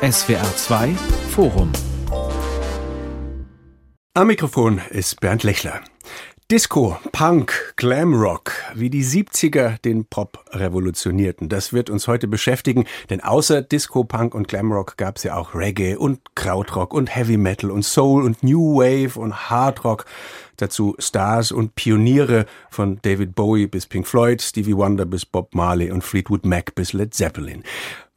SWR 2 Forum. Am Mikrofon ist Bernd Lechler. Disco, Punk, Glamrock, wie die 70er den Pop revolutionierten. Das wird uns heute beschäftigen, denn außer Disco, Punk und Glamrock gab es ja auch Reggae und Krautrock und Heavy Metal und Soul und New Wave und Hard Rock. Dazu Stars und Pioniere von David Bowie bis Pink Floyd, Stevie Wonder bis Bob Marley und Fleetwood Mac bis Led Zeppelin.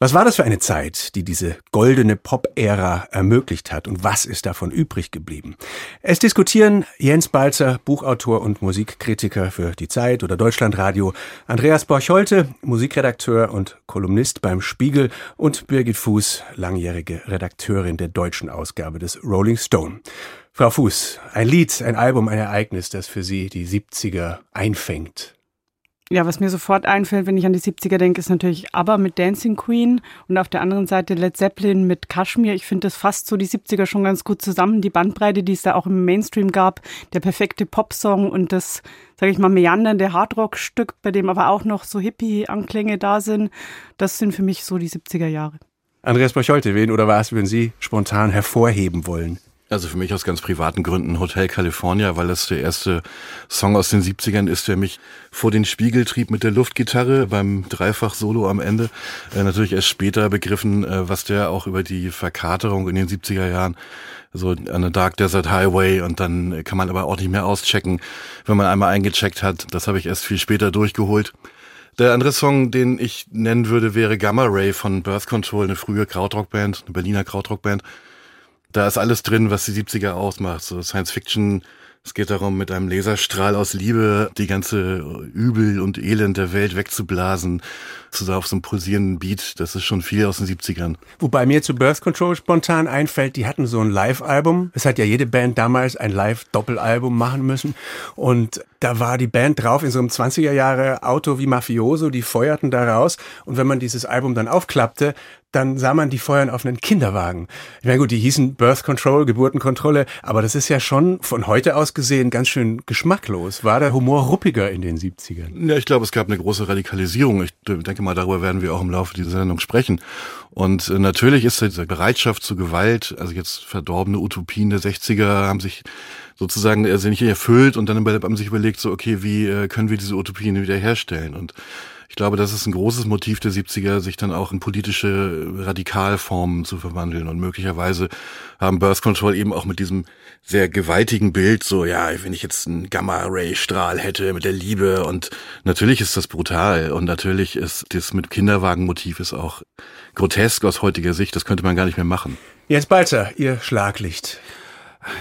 Was war das für eine Zeit, die diese goldene Pop-Ära ermöglicht hat und was ist davon übrig geblieben? Es diskutieren Jens Balzer, Buchautor und Musikkritiker für Die Zeit oder Deutschlandradio, Andreas Borcholte, Musikredakteur und Kolumnist beim Spiegel und Birgit Fuß, langjährige Redakteurin der deutschen Ausgabe des Rolling Stone. Frau Fuß, ein Lied, ein Album, ein Ereignis, das für Sie die 70er einfängt. Ja, was mir sofort einfällt, wenn ich an die 70er denke, ist natürlich ABBA mit Dancing Queen und auf der anderen Seite Led Zeppelin mit Kashmir. Ich finde das fasst so die 70er schon ganz gut zusammen. Die Bandbreite, die es da auch im Mainstream gab, der perfekte Popsong und das, sage ich mal, meandernde Hardrock-Stück, bei dem aber auch noch so Hippie-Anklänge da sind, das sind für mich so die 70er Jahre. Andreas Borcholte, wen oder was würden Sie spontan hervorheben wollen? Also für mich aus ganz privaten Gründen Hotel California, weil das der erste Song aus den 70ern ist, der mich vor den Spiegel trieb mit der Luftgitarre beim Dreifach-Solo am Ende. Äh, natürlich erst später begriffen, äh, was der auch über die Verkaterung in den 70er Jahren so an der Dark Desert Highway und dann kann man aber auch nicht mehr auschecken, wenn man einmal eingecheckt hat. Das habe ich erst viel später durchgeholt. Der andere Song, den ich nennen würde, wäre Gamma Ray von Birth Control, eine frühe Krautrockband, eine Berliner Krautrockband. Da ist alles drin, was die 70er ausmacht. So Science Fiction, es geht darum, mit einem Laserstrahl aus Liebe die ganze Übel und Elend der Welt wegzublasen. So auf so einem pulsierenden Beat. Das ist schon viel aus den 70ern. Wobei mir zu Birth Control spontan einfällt, die hatten so ein Live-Album. Es hat ja jede Band damals ein Live-Doppelalbum machen müssen. Und da war die Band drauf in so einem 20er Jahre Auto wie Mafioso. Die feuerten da raus. Und wenn man dieses Album dann aufklappte, dann sah man die feuern auf einen Kinderwagen. Ich meine, gut, die hießen Birth Control, Geburtenkontrolle, aber das ist ja schon von heute aus gesehen ganz schön geschmacklos. War der Humor ruppiger in den 70ern? Ja, ich glaube, es gab eine große Radikalisierung. Ich denke mal, darüber werden wir auch im Laufe dieser Sendung sprechen. Und äh, natürlich ist diese Bereitschaft zu Gewalt, also jetzt verdorbene Utopien der 60er haben sich sozusagen also nicht erfüllt und dann haben sich überlegt, so, okay, wie äh, können wir diese Utopien wiederherstellen? Und ich glaube, das ist ein großes Motiv der 70er, sich dann auch in politische Radikalformen zu verwandeln. Und möglicherweise haben Birth Control eben auch mit diesem sehr gewaltigen Bild, so, ja, wenn ich jetzt einen Gamma-Ray-Strahl hätte mit der Liebe und natürlich ist das brutal und natürlich ist das mit Kinderwagenmotiv ist auch grotesk aus heutiger Sicht, das könnte man gar nicht mehr machen. Jetzt Balzer, Ihr Schlaglicht.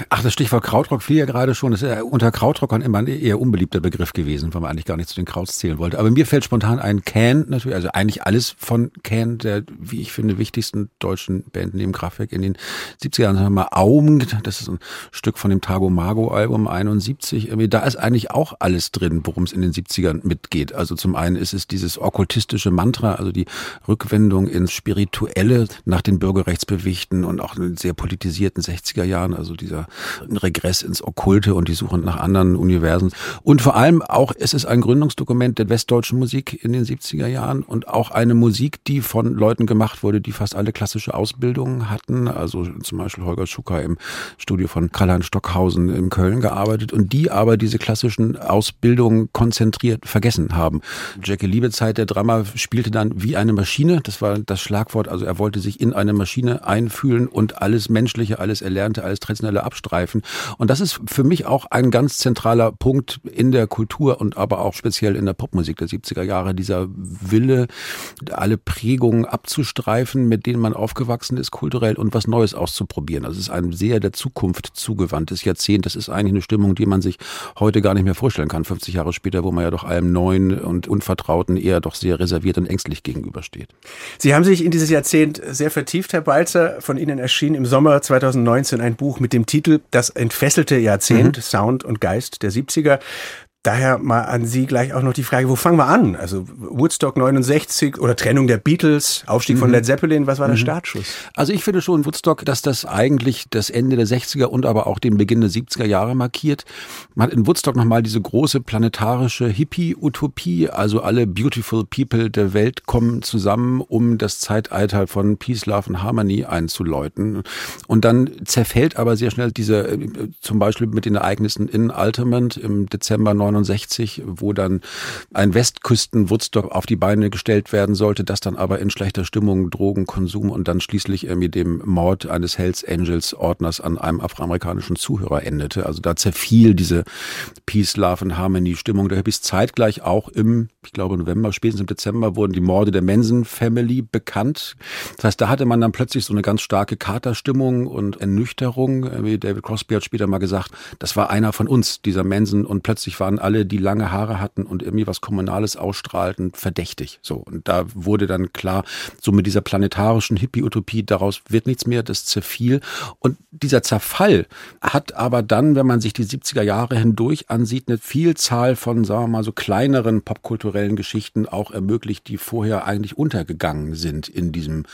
Ach, das Stichwort Krautrock fiel ja gerade schon. Das ist ja unter Krautrockern immer ein eher unbeliebter Begriff gewesen, weil man eigentlich gar nicht zu den Krauts zählen wollte. Aber mir fällt spontan ein Can natürlich, also eigentlich alles von Can, der, wie ich finde, wichtigsten deutschen Band neben Kraftwerk in den 70er Jahren. Sagen wir mal Aum, das ist ein Stück von dem Tago Mago Album 71. Da ist eigentlich auch alles drin, worum es in den 70ern mitgeht. Also zum einen ist es dieses okkultistische Mantra, also die Rückwendung ins Spirituelle nach den Bürgerrechtsbewichten und auch in den sehr politisierten 60er Jahren, also diese dieser Regress ins Okkulte und die Suche nach anderen Universen. Und vor allem auch, es ein Gründungsdokument der westdeutschen Musik in den 70er Jahren und auch eine Musik, die von Leuten gemacht wurde, die fast alle klassische Ausbildungen hatten. Also zum Beispiel Holger Schucker im Studio von Karl-Heinz Stockhausen in Köln gearbeitet und die aber diese klassischen Ausbildungen konzentriert vergessen haben. Jackie Liebezeit, der Drama, spielte dann wie eine Maschine. Das war das Schlagwort. Also er wollte sich in eine Maschine einfühlen und alles Menschliche, alles Erlernte, alles Traditionelle abstreifen. Und das ist für mich auch ein ganz zentraler Punkt in der Kultur und aber auch speziell in der Popmusik der 70er Jahre, dieser Wille, alle Prägungen abzustreifen, mit denen man aufgewachsen ist, kulturell und was Neues auszuprobieren. Das ist ein sehr der Zukunft zugewandtes Jahrzehnt. Das ist eigentlich eine Stimmung, die man sich heute gar nicht mehr vorstellen kann, 50 Jahre später, wo man ja doch allem Neuen und Unvertrauten eher doch sehr reserviert und ängstlich gegenübersteht. Sie haben sich in dieses Jahrzehnt sehr vertieft, Herr Balzer. Von Ihnen erschien im Sommer 2019 ein Buch mit dem Titel Das entfesselte Jahrzehnt, mhm. Sound und Geist der 70er. Daher mal an Sie gleich auch noch die Frage, wo fangen wir an? Also Woodstock 69 oder Trennung der Beatles, Aufstieg mhm. von Led Zeppelin, was war der mhm. Startschuss? Also ich finde schon Woodstock, dass das eigentlich das Ende der 60er und aber auch den Beginn der 70er Jahre markiert. Man hat in Woodstock nochmal diese große planetarische Hippie-Utopie, also alle beautiful people der Welt kommen zusammen, um das Zeitalter von Peace, Love und Harmony einzuläuten. Und dann zerfällt aber sehr schnell diese, äh, zum Beispiel mit den Ereignissen in Altamont im Dezember 69, wo dann ein Westküsten-Woodstock auf die Beine gestellt werden sollte, das dann aber in schlechter Stimmung, Drogenkonsum und dann schließlich mit dem Mord eines Hells Angels Ordners an einem afroamerikanischen Zuhörer endete. Also da zerfiel diese Peace, Love and Harmony Stimmung der Hippies zeitgleich auch im, ich glaube November, spätestens im Dezember wurden die Morde der Manson Family bekannt. Das heißt, da hatte man dann plötzlich so eine ganz starke Katerstimmung und Ernüchterung. Wie David Crosby hat später mal gesagt, das war einer von uns, dieser Manson und plötzlich waren alle, die lange Haare hatten und irgendwie was Kommunales ausstrahlten, verdächtig. So. Und da wurde dann klar, so mit dieser planetarischen Hippie-Utopie, daraus wird nichts mehr, das zerfiel. Und dieser Zerfall hat aber dann, wenn man sich die 70er Jahre hindurch ansieht, eine Vielzahl von, sagen wir mal, so kleineren popkulturellen Geschichten auch ermöglicht, die vorher eigentlich untergegangen sind in diesem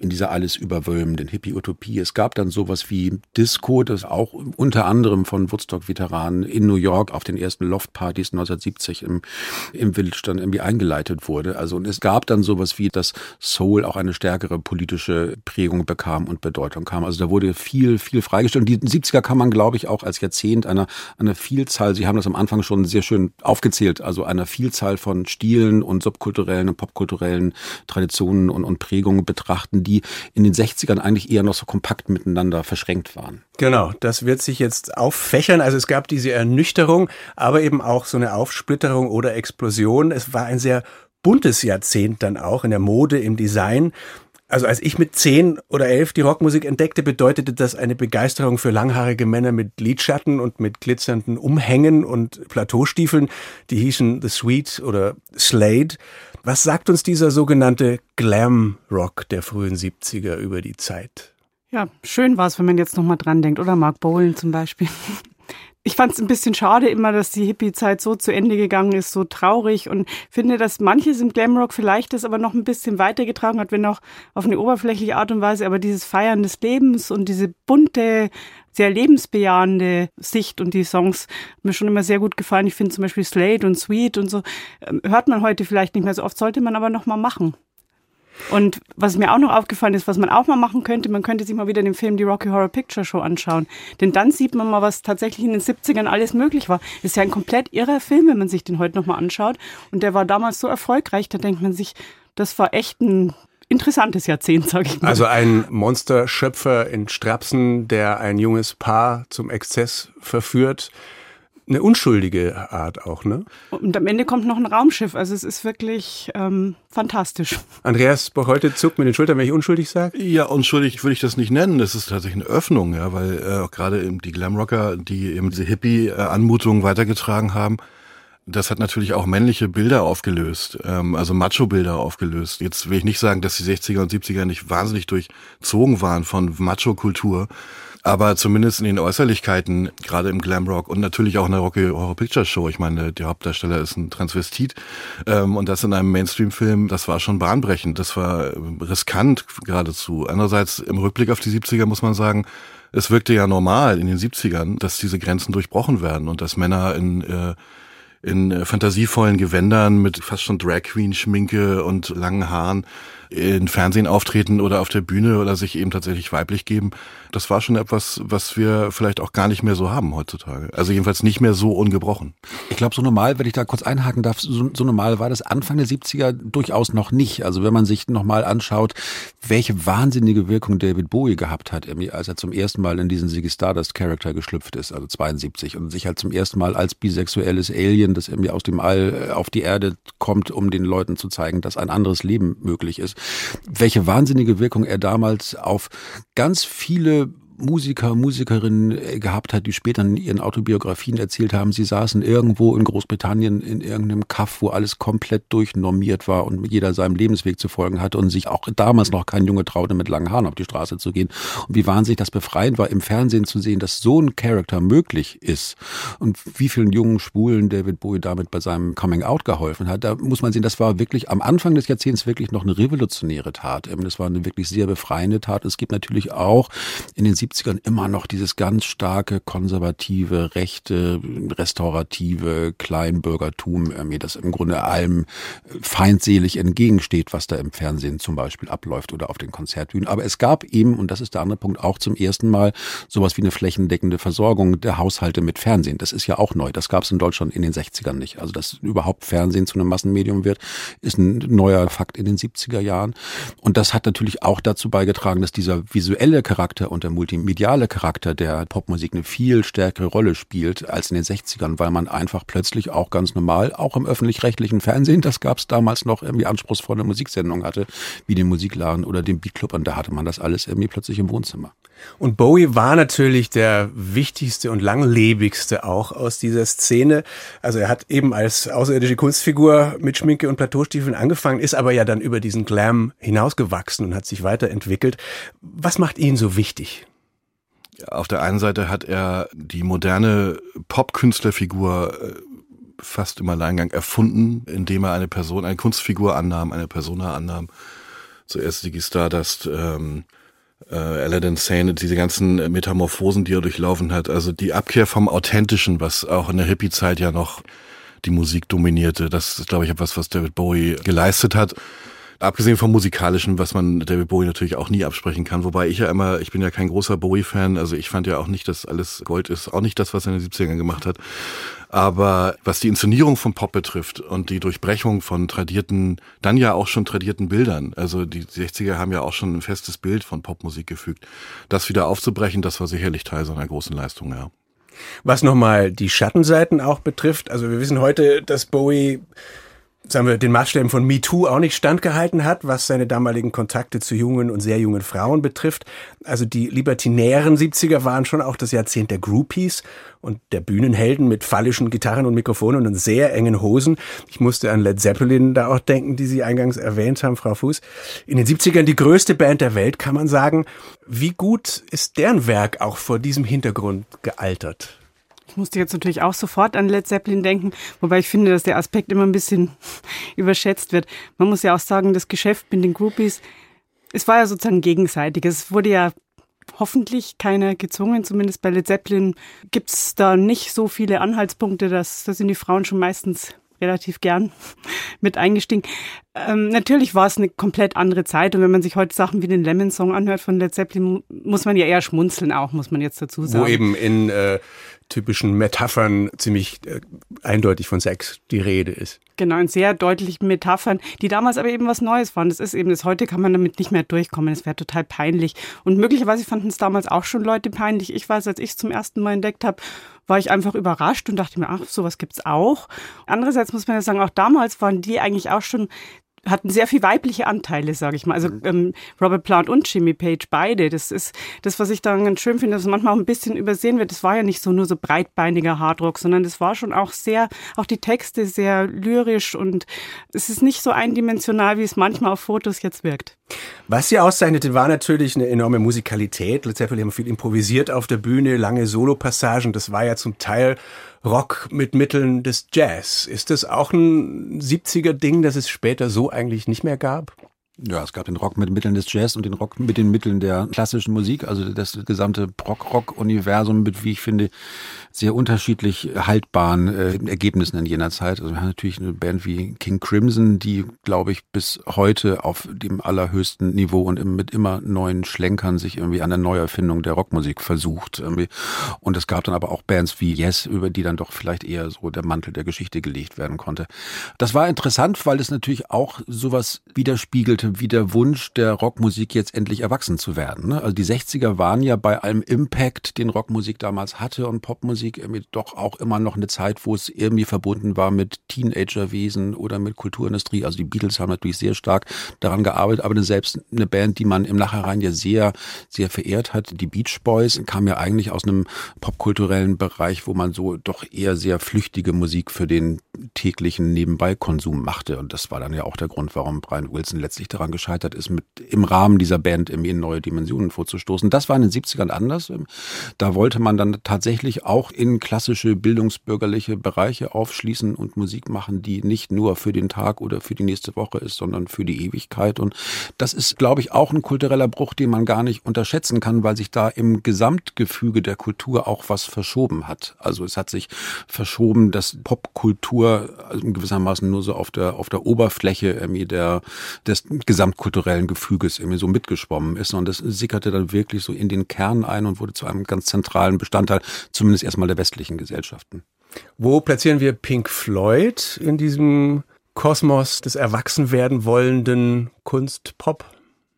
in dieser alles überwölbenden Hippie-Utopie. Es gab dann sowas wie Disco, das auch unter anderem von Woodstock-Veteranen in New York auf den ersten Loft-Partys 1970 im, im Village dann irgendwie eingeleitet wurde. Also und es gab dann sowas wie, dass Soul auch eine stärkere politische Prägung bekam und Bedeutung kam. Also da wurde viel, viel freigestellt. Und die 70er kann man, glaube ich, auch als Jahrzehnt einer, einer Vielzahl, Sie haben das am Anfang schon sehr schön aufgezählt, also einer Vielzahl von Stilen und subkulturellen und popkulturellen Traditionen und, und Prägungen betrachten, die in den 60ern eigentlich eher noch so kompakt miteinander verschränkt waren. Genau, das wird sich jetzt auffächern. Also es gab diese Ernüchterung, aber eben auch so eine Aufsplitterung oder Explosion. Es war ein sehr buntes Jahrzehnt dann auch in der Mode, im Design. Also als ich mit zehn oder elf die Rockmusik entdeckte, bedeutete das eine Begeisterung für langhaarige Männer mit Lidschatten und mit glitzernden Umhängen und Plateaustiefeln. Die hießen The Sweet oder Slade. Was sagt uns dieser sogenannte Glam Rock der frühen 70er über die Zeit? Ja, schön war es, wenn man jetzt nochmal dran denkt. Oder Mark Bowen zum Beispiel. Ich fand es ein bisschen schade immer, dass die Hippie-Zeit so zu Ende gegangen ist, so traurig und finde, dass manches im Glamrock vielleicht das aber noch ein bisschen weitergetragen hat, wenn auch auf eine oberflächliche Art und Weise, aber dieses Feiern des Lebens und diese bunte, sehr lebensbejahende Sicht und die Songs mir schon immer sehr gut gefallen. Ich finde zum Beispiel Slade und Sweet und so, ähm, hört man heute vielleicht nicht mehr so oft, sollte man aber noch mal machen. Und was mir auch noch aufgefallen ist, was man auch mal machen könnte, man könnte sich mal wieder den Film Die Rocky Horror Picture Show anschauen. Denn dann sieht man mal, was tatsächlich in den 70ern alles möglich war. Das ist ja ein komplett irrer Film, wenn man sich den heute nochmal anschaut. Und der war damals so erfolgreich, da denkt man sich, das war echt ein interessantes Jahrzehnt, sage ich mal. Also ein Monsterschöpfer in Strapsen, der ein junges Paar zum Exzess verführt eine unschuldige Art auch, ne? Und am Ende kommt noch ein Raumschiff. Also es ist wirklich ähm, fantastisch. Andreas heute zuckt mit den Schultern, wenn ich unschuldig sage? Ja, unschuldig würde ich das nicht nennen. Das ist tatsächlich eine Öffnung, ja, weil äh, auch gerade eben die Glamrocker, die eben diese Hippie-Anmutungen weitergetragen haben, das hat natürlich auch männliche Bilder aufgelöst, ähm, also Macho-Bilder aufgelöst. Jetzt will ich nicht sagen, dass die 60er und 70er nicht wahnsinnig durchzogen waren von Macho-Kultur, aber zumindest in den Äußerlichkeiten, gerade im Glamrock und natürlich auch in der Rocky Horror Picture Show. Ich meine, der Hauptdarsteller ist ein Transvestit ähm, und das in einem Mainstream-Film, das war schon bahnbrechend, das war riskant geradezu. Andererseits im Rückblick auf die 70er muss man sagen, es wirkte ja normal in den 70ern, dass diese Grenzen durchbrochen werden und dass Männer in äh, in fantasievollen Gewändern mit fast schon Drag Queen Schminke und langen Haaren in Fernsehen auftreten oder auf der Bühne oder sich eben tatsächlich weiblich geben. Das war schon etwas, was wir vielleicht auch gar nicht mehr so haben heutzutage. Also jedenfalls nicht mehr so ungebrochen. Ich glaube, so normal, wenn ich da kurz einhaken darf, so, so normal war das Anfang der 70er durchaus noch nicht. Also wenn man sich nochmal anschaut, welche wahnsinnige Wirkung David Bowie gehabt hat, als er zum ersten Mal in diesen Ziggy Stardust Charakter geschlüpft ist, also 72, und sich halt zum ersten Mal als bisexuelles Alien, das irgendwie aus dem All äh, auf die Erde kommt, um den Leuten zu zeigen, dass ein anderes Leben möglich ist welche wahnsinnige Wirkung er damals auf ganz viele Musiker, Musikerinnen äh, gehabt hat, die später in ihren Autobiografien erzählt haben, sie saßen irgendwo in Großbritannien in irgendeinem Kaff, wo alles komplett durchnormiert war und jeder seinem Lebensweg zu folgen hatte und sich auch damals noch kein Junge traute, mit langen Haaren auf die Straße zu gehen. Und wie wahnsinnig das befreiend war, im Fernsehen zu sehen, dass so ein Charakter möglich ist und wie vielen jungen Schwulen David Bowie damit bei seinem Coming Out geholfen hat. Da muss man sehen, das war wirklich am Anfang des Jahrzehnts wirklich noch eine revolutionäre Tat. Das war eine wirklich sehr befreiende Tat. Es gibt natürlich auch in den 70ern immer noch dieses ganz starke konservative, rechte, restaurative Kleinbürgertum, das im Grunde allem feindselig entgegensteht, was da im Fernsehen zum Beispiel abläuft oder auf den Konzertbühnen. Aber es gab eben, und das ist der andere Punkt, auch zum ersten Mal sowas wie eine flächendeckende Versorgung der Haushalte mit Fernsehen. Das ist ja auch neu. Das gab es in Deutschland in den 60ern nicht. Also dass überhaupt Fernsehen zu einem Massenmedium wird, ist ein neuer Fakt in den 70er Jahren. Und das hat natürlich auch dazu beigetragen, dass dieser visuelle Charakter und der multimediale Charakter der Popmusik eine viel stärkere Rolle spielt als in den 60ern, weil man einfach plötzlich auch ganz normal, auch im öffentlich-rechtlichen Fernsehen, das gab es damals noch, irgendwie anspruchsvolle Musiksendungen hatte, wie den Musikladen oder den Beatclub und da hatte man das alles irgendwie plötzlich im Wohnzimmer. Und Bowie war natürlich der wichtigste und langlebigste auch aus dieser Szene. Also er hat eben als außerirdische Kunstfigur mit Schminke und Plateaustiefeln angefangen, ist aber ja dann über diesen Glam hinausgewachsen und hat sich weiterentwickelt. Was macht ihn so wichtig? Auf der einen Seite hat er die moderne Popkünstlerfigur äh, fast im Alleingang erfunden, indem er eine Person, eine Kunstfigur annahm, eine Persona annahm. Zuerst Ziggy Stardust, ähm, äh, Aladdin Sane, diese ganzen Metamorphosen, die er durchlaufen hat. Also die Abkehr vom Authentischen, was auch in der Hippie-Zeit ja noch die Musik dominierte. Das ist, glaube ich, etwas, was David Bowie geleistet hat. Abgesehen vom musikalischen, was man David Bowie natürlich auch nie absprechen kann. Wobei ich ja immer, ich bin ja kein großer Bowie-Fan, also ich fand ja auch nicht, dass alles Gold ist, auch nicht das, was er in den 70ern gemacht hat. Aber was die Inszenierung von Pop betrifft und die Durchbrechung von tradierten, dann ja auch schon tradierten Bildern, also die 60er haben ja auch schon ein festes Bild von Popmusik gefügt, das wieder aufzubrechen, das war sicherlich Teil seiner großen Leistung, ja. Was nochmal die Schattenseiten auch betrifft, also wir wissen heute, dass Bowie sagen wir, den Maßstäben von MeToo auch nicht standgehalten hat, was seine damaligen Kontakte zu jungen und sehr jungen Frauen betrifft. Also die libertinären 70er waren schon auch das Jahrzehnt der Groupies und der Bühnenhelden mit phallischen Gitarren und Mikrofonen und sehr engen Hosen. Ich musste an Led Zeppelin da auch denken, die Sie eingangs erwähnt haben, Frau Fuß. In den 70ern die größte Band der Welt, kann man sagen. Wie gut ist deren Werk auch vor diesem Hintergrund gealtert? Ich musste jetzt natürlich auch sofort an Led Zeppelin denken, wobei ich finde, dass der Aspekt immer ein bisschen überschätzt wird. Man muss ja auch sagen, das Geschäft mit den Groupies, es war ja sozusagen gegenseitig. Es wurde ja hoffentlich keiner gezwungen, zumindest bei Led Zeppelin gibt es da nicht so viele Anhaltspunkte, dass da sind die Frauen schon meistens relativ gern mit eingestiegen. Ähm, natürlich war es eine komplett andere Zeit und wenn man sich heute Sachen wie den Lemon Song anhört von Led Zeppelin, muss man ja eher schmunzeln auch, muss man jetzt dazu sagen. Wo eben in äh, typischen Metaphern ziemlich äh, eindeutig von Sex die Rede ist. Genau, in sehr deutlichen Metaphern, die damals aber eben was Neues waren. Das ist eben das, heute kann man damit nicht mehr durchkommen. Es wäre total peinlich. Und möglicherweise fanden es damals auch schon Leute peinlich. Ich weiß, als ich es zum ersten Mal entdeckt habe, war ich einfach überrascht und dachte mir, ach, sowas gibt's auch. Andererseits muss man ja sagen, auch damals waren die eigentlich auch schon hatten sehr viel weibliche Anteile, sage ich mal. Also mhm. ähm, Robert Plant und Jimmy Page, beide. Das ist das, was ich daran ganz schön finde, dass manchmal auch ein bisschen übersehen wird. Das war ja nicht so nur so breitbeiniger Hardrock, sondern das war schon auch sehr, auch die Texte sehr lyrisch und es ist nicht so eindimensional, wie es manchmal auf Fotos jetzt wirkt. Was sie auszeichnete, war natürlich eine enorme Musikalität. Led Zeppelin haben viel improvisiert auf der Bühne, lange Solopassagen. Das war ja zum Teil Rock mit Mitteln des Jazz. Ist das auch ein 70er Ding, das es später so eigentlich nicht mehr gab? Ja, es gab den Rock mit Mitteln des Jazz und den Rock mit den Mitteln der klassischen Musik, also das gesamte Rock-Rock-Universum mit, wie ich finde, sehr unterschiedlich haltbaren äh, Ergebnissen in jener Zeit. Also wir haben natürlich eine Band wie King Crimson, die, glaube ich, bis heute auf dem allerhöchsten Niveau und mit immer neuen Schlenkern sich irgendwie an der Neuerfindung der Rockmusik versucht. Irgendwie. Und es gab dann aber auch Bands wie Yes, über die dann doch vielleicht eher so der Mantel der Geschichte gelegt werden konnte. Das war interessant, weil es natürlich auch sowas widerspiegelte, wie der Wunsch der Rockmusik jetzt endlich erwachsen zu werden. Ne? Also die 60er waren ja bei allem Impact, den Rockmusik damals hatte und Popmusik irgendwie doch auch immer noch eine Zeit, wo es irgendwie verbunden war mit Teenagerwesen oder mit Kulturindustrie. Also die Beatles haben natürlich sehr stark daran gearbeitet, aber selbst eine Band, die man im Nachhinein ja sehr, sehr verehrt hat, die Beach Boys, kam ja eigentlich aus einem popkulturellen Bereich, wo man so doch eher sehr flüchtige Musik für den täglichen Nebenbeikonsum machte. Und das war dann ja auch der Grund, warum Brian Wilson letztlich daran gescheitert ist, mit im Rahmen dieser Band irgendwie in neue Dimensionen vorzustoßen. Das war in den 70ern anders. Da wollte man dann tatsächlich auch in klassische bildungsbürgerliche Bereiche aufschließen und Musik machen, die nicht nur für den Tag oder für die nächste Woche ist, sondern für die Ewigkeit. Und das ist, glaube ich, auch ein kultureller Bruch, den man gar nicht unterschätzen kann, weil sich da im Gesamtgefüge der Kultur auch was verschoben hat. Also es hat sich verschoben, dass Popkultur also gewissermaßen nur so auf der, auf der Oberfläche irgendwie der, des gesamtkulturellen Gefüges irgendwie so mitgeschwommen ist. Und das sickerte dann wirklich so in den Kern ein und wurde zu einem ganz zentralen Bestandteil, zumindest erstmal der westlichen Gesellschaften. Wo platzieren wir Pink Floyd in diesem Kosmos des Erwachsenwerden wollenden Kunst-Pop?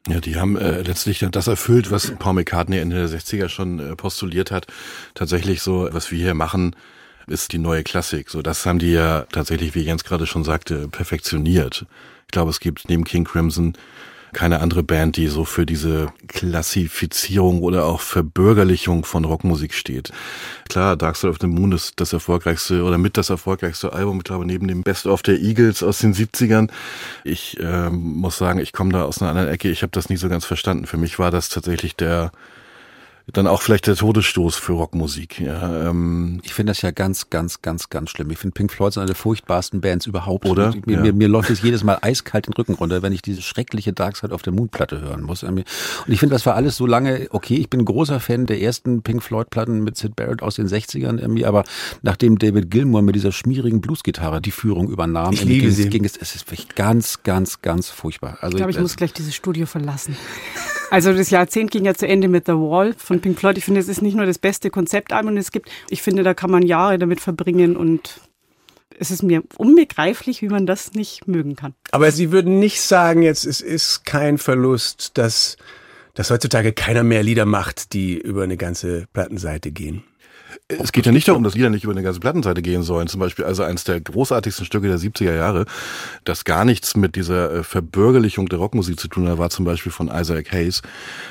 Ja, die haben äh, letztlich das erfüllt, was Paul McCartney Ende der 60er schon äh, postuliert hat. Tatsächlich so, was wir hier machen, ist die neue Klassik. So, das haben die ja tatsächlich, wie Jens gerade schon sagte, perfektioniert. Ich glaube, es gibt neben King Crimson keine andere Band, die so für diese Klassifizierung oder auch Verbürgerlichung von Rockmusik steht. Klar, Dark Side of the Moon ist das erfolgreichste oder mit das erfolgreichste Album, ich glaube, neben dem Best of der Eagles aus den 70ern. Ich äh, muss sagen, ich komme da aus einer anderen Ecke. Ich habe das nicht so ganz verstanden. Für mich war das tatsächlich der dann auch vielleicht der Todesstoß für Rockmusik. Ja, ähm. Ich finde das ja ganz, ganz, ganz, ganz schlimm. Ich finde Pink Floyd ist eine der furchtbarsten Bands überhaupt. Oder? Mir, ja. mir, mir läuft es jedes Mal eiskalt den Rücken runter, wenn ich diese schreckliche Dark Side auf der Moon-Platte hören muss. Und ich finde, das war alles so lange, okay, ich bin ein großer Fan der ersten Pink Floyd-Platten mit Sid Barrett aus den 60ern irgendwie, aber nachdem David Gilmour mit dieser schmierigen Bluesgitarre die Führung übernahm, ich liebe ging, ging es, es ist wirklich ganz, ganz, ganz furchtbar. Also ich glaube, ich, ich muss gleich dieses Studio verlassen. Also das Jahrzehnt ging ja zu Ende mit The Wall von Pink Floyd. Ich finde, es ist nicht nur das beste Konzeptalbum, es gibt. Ich finde, da kann man Jahre damit verbringen und es ist mir unbegreiflich, wie man das nicht mögen kann. Aber Sie würden nicht sagen, jetzt es ist kein Verlust, dass, dass heutzutage keiner mehr Lieder macht, die über eine ganze Plattenseite gehen. Es geht ja nicht darum, dass Lieder nicht über eine ganze Plattenseite gehen sollen. Zum Beispiel also eines der großartigsten Stücke der 70er Jahre, das gar nichts mit dieser äh, Verbürgerlichung der Rockmusik zu tun hat, war zum Beispiel von Isaac Hayes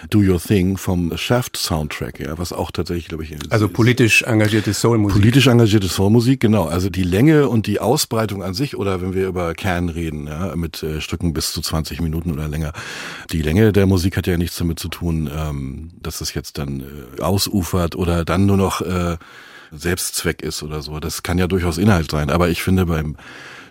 Do Your Thing vom Shaft Soundtrack, ja, was auch tatsächlich, glaube ich, also politisch engagierte Soulmusik. Politisch engagierte Soulmusik, genau. Also die Länge und die Ausbreitung an sich, oder wenn wir über Can reden, ja, mit äh, Stücken bis zu 20 Minuten oder länger, die Länge der Musik hat ja nichts damit zu tun, ähm, dass es jetzt dann äh, ausufert oder dann nur noch äh, Selbstzweck ist oder so. Das kann ja durchaus Inhalt sein. Aber ich finde beim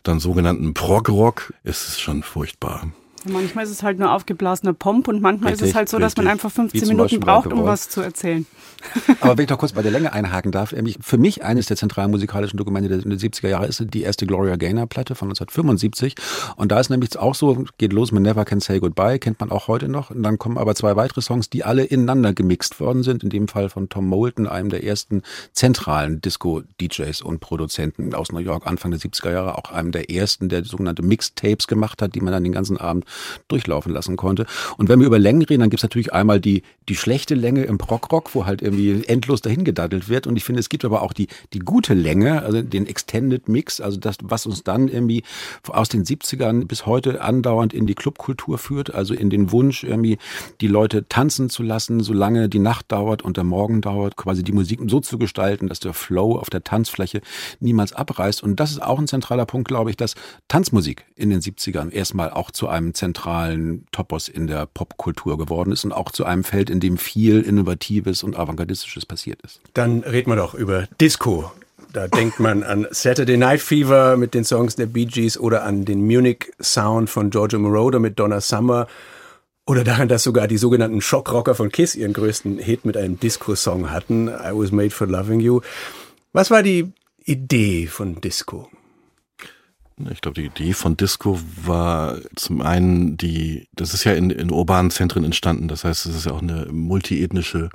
dann sogenannten Prog-Rock ist es schon furchtbar. Manchmal ist es halt nur aufgeblasener Pomp und manchmal richtig, ist es halt so, dass richtig. man einfach 15 Minuten braucht, um was zu erzählen. Aber wenn ich noch kurz bei der Länge einhaken darf, für mich eines der zentralen musikalischen Dokumente der 70er Jahre ist die erste Gloria Gaynor Platte von 1975. Und da ist nämlich auch so, geht los mit Never Can Say Goodbye, kennt man auch heute noch. Und dann kommen aber zwei weitere Songs, die alle ineinander gemixt worden sind. In dem Fall von Tom Moulton, einem der ersten zentralen Disco-DJs und Produzenten aus New York, Anfang der 70er Jahre, auch einem der ersten, der sogenannte Mixtapes gemacht hat, die man dann den ganzen Abend durchlaufen lassen konnte. Und wenn wir über Längen reden, dann gibt es natürlich einmal die, die schlechte Länge im Prog-Rock, wo halt irgendwie endlos dahin gedaddelt wird. Und ich finde, es gibt aber auch die, die gute Länge, also den Extended Mix, also das, was uns dann irgendwie aus den 70ern bis heute andauernd in die Clubkultur führt, also in den Wunsch, irgendwie die Leute tanzen zu lassen, solange die Nacht dauert und der Morgen dauert, quasi die Musik so zu gestalten, dass der Flow auf der Tanzfläche niemals abreißt. Und das ist auch ein zentraler Punkt, glaube ich, dass Tanzmusik in den 70ern erstmal auch zu einem zentralen Topos in der Popkultur geworden ist und auch zu einem Feld, in dem viel Innovatives und Avantgardistisches passiert ist. Dann reden wir doch über Disco. Da denkt man an Saturday Night Fever mit den Songs der Bee Gees oder an den Munich Sound von Giorgio Moroder mit Donna Summer oder daran, dass sogar die sogenannten Schockrocker von Kiss ihren größten Hit mit einem Disco-Song hatten, I Was Made for Loving You. Was war die Idee von Disco? Ich glaube, die Idee von Disco war zum einen die, das ist ja in, in urbanen Zentren entstanden, das heißt, es ist ja auch eine multiethnische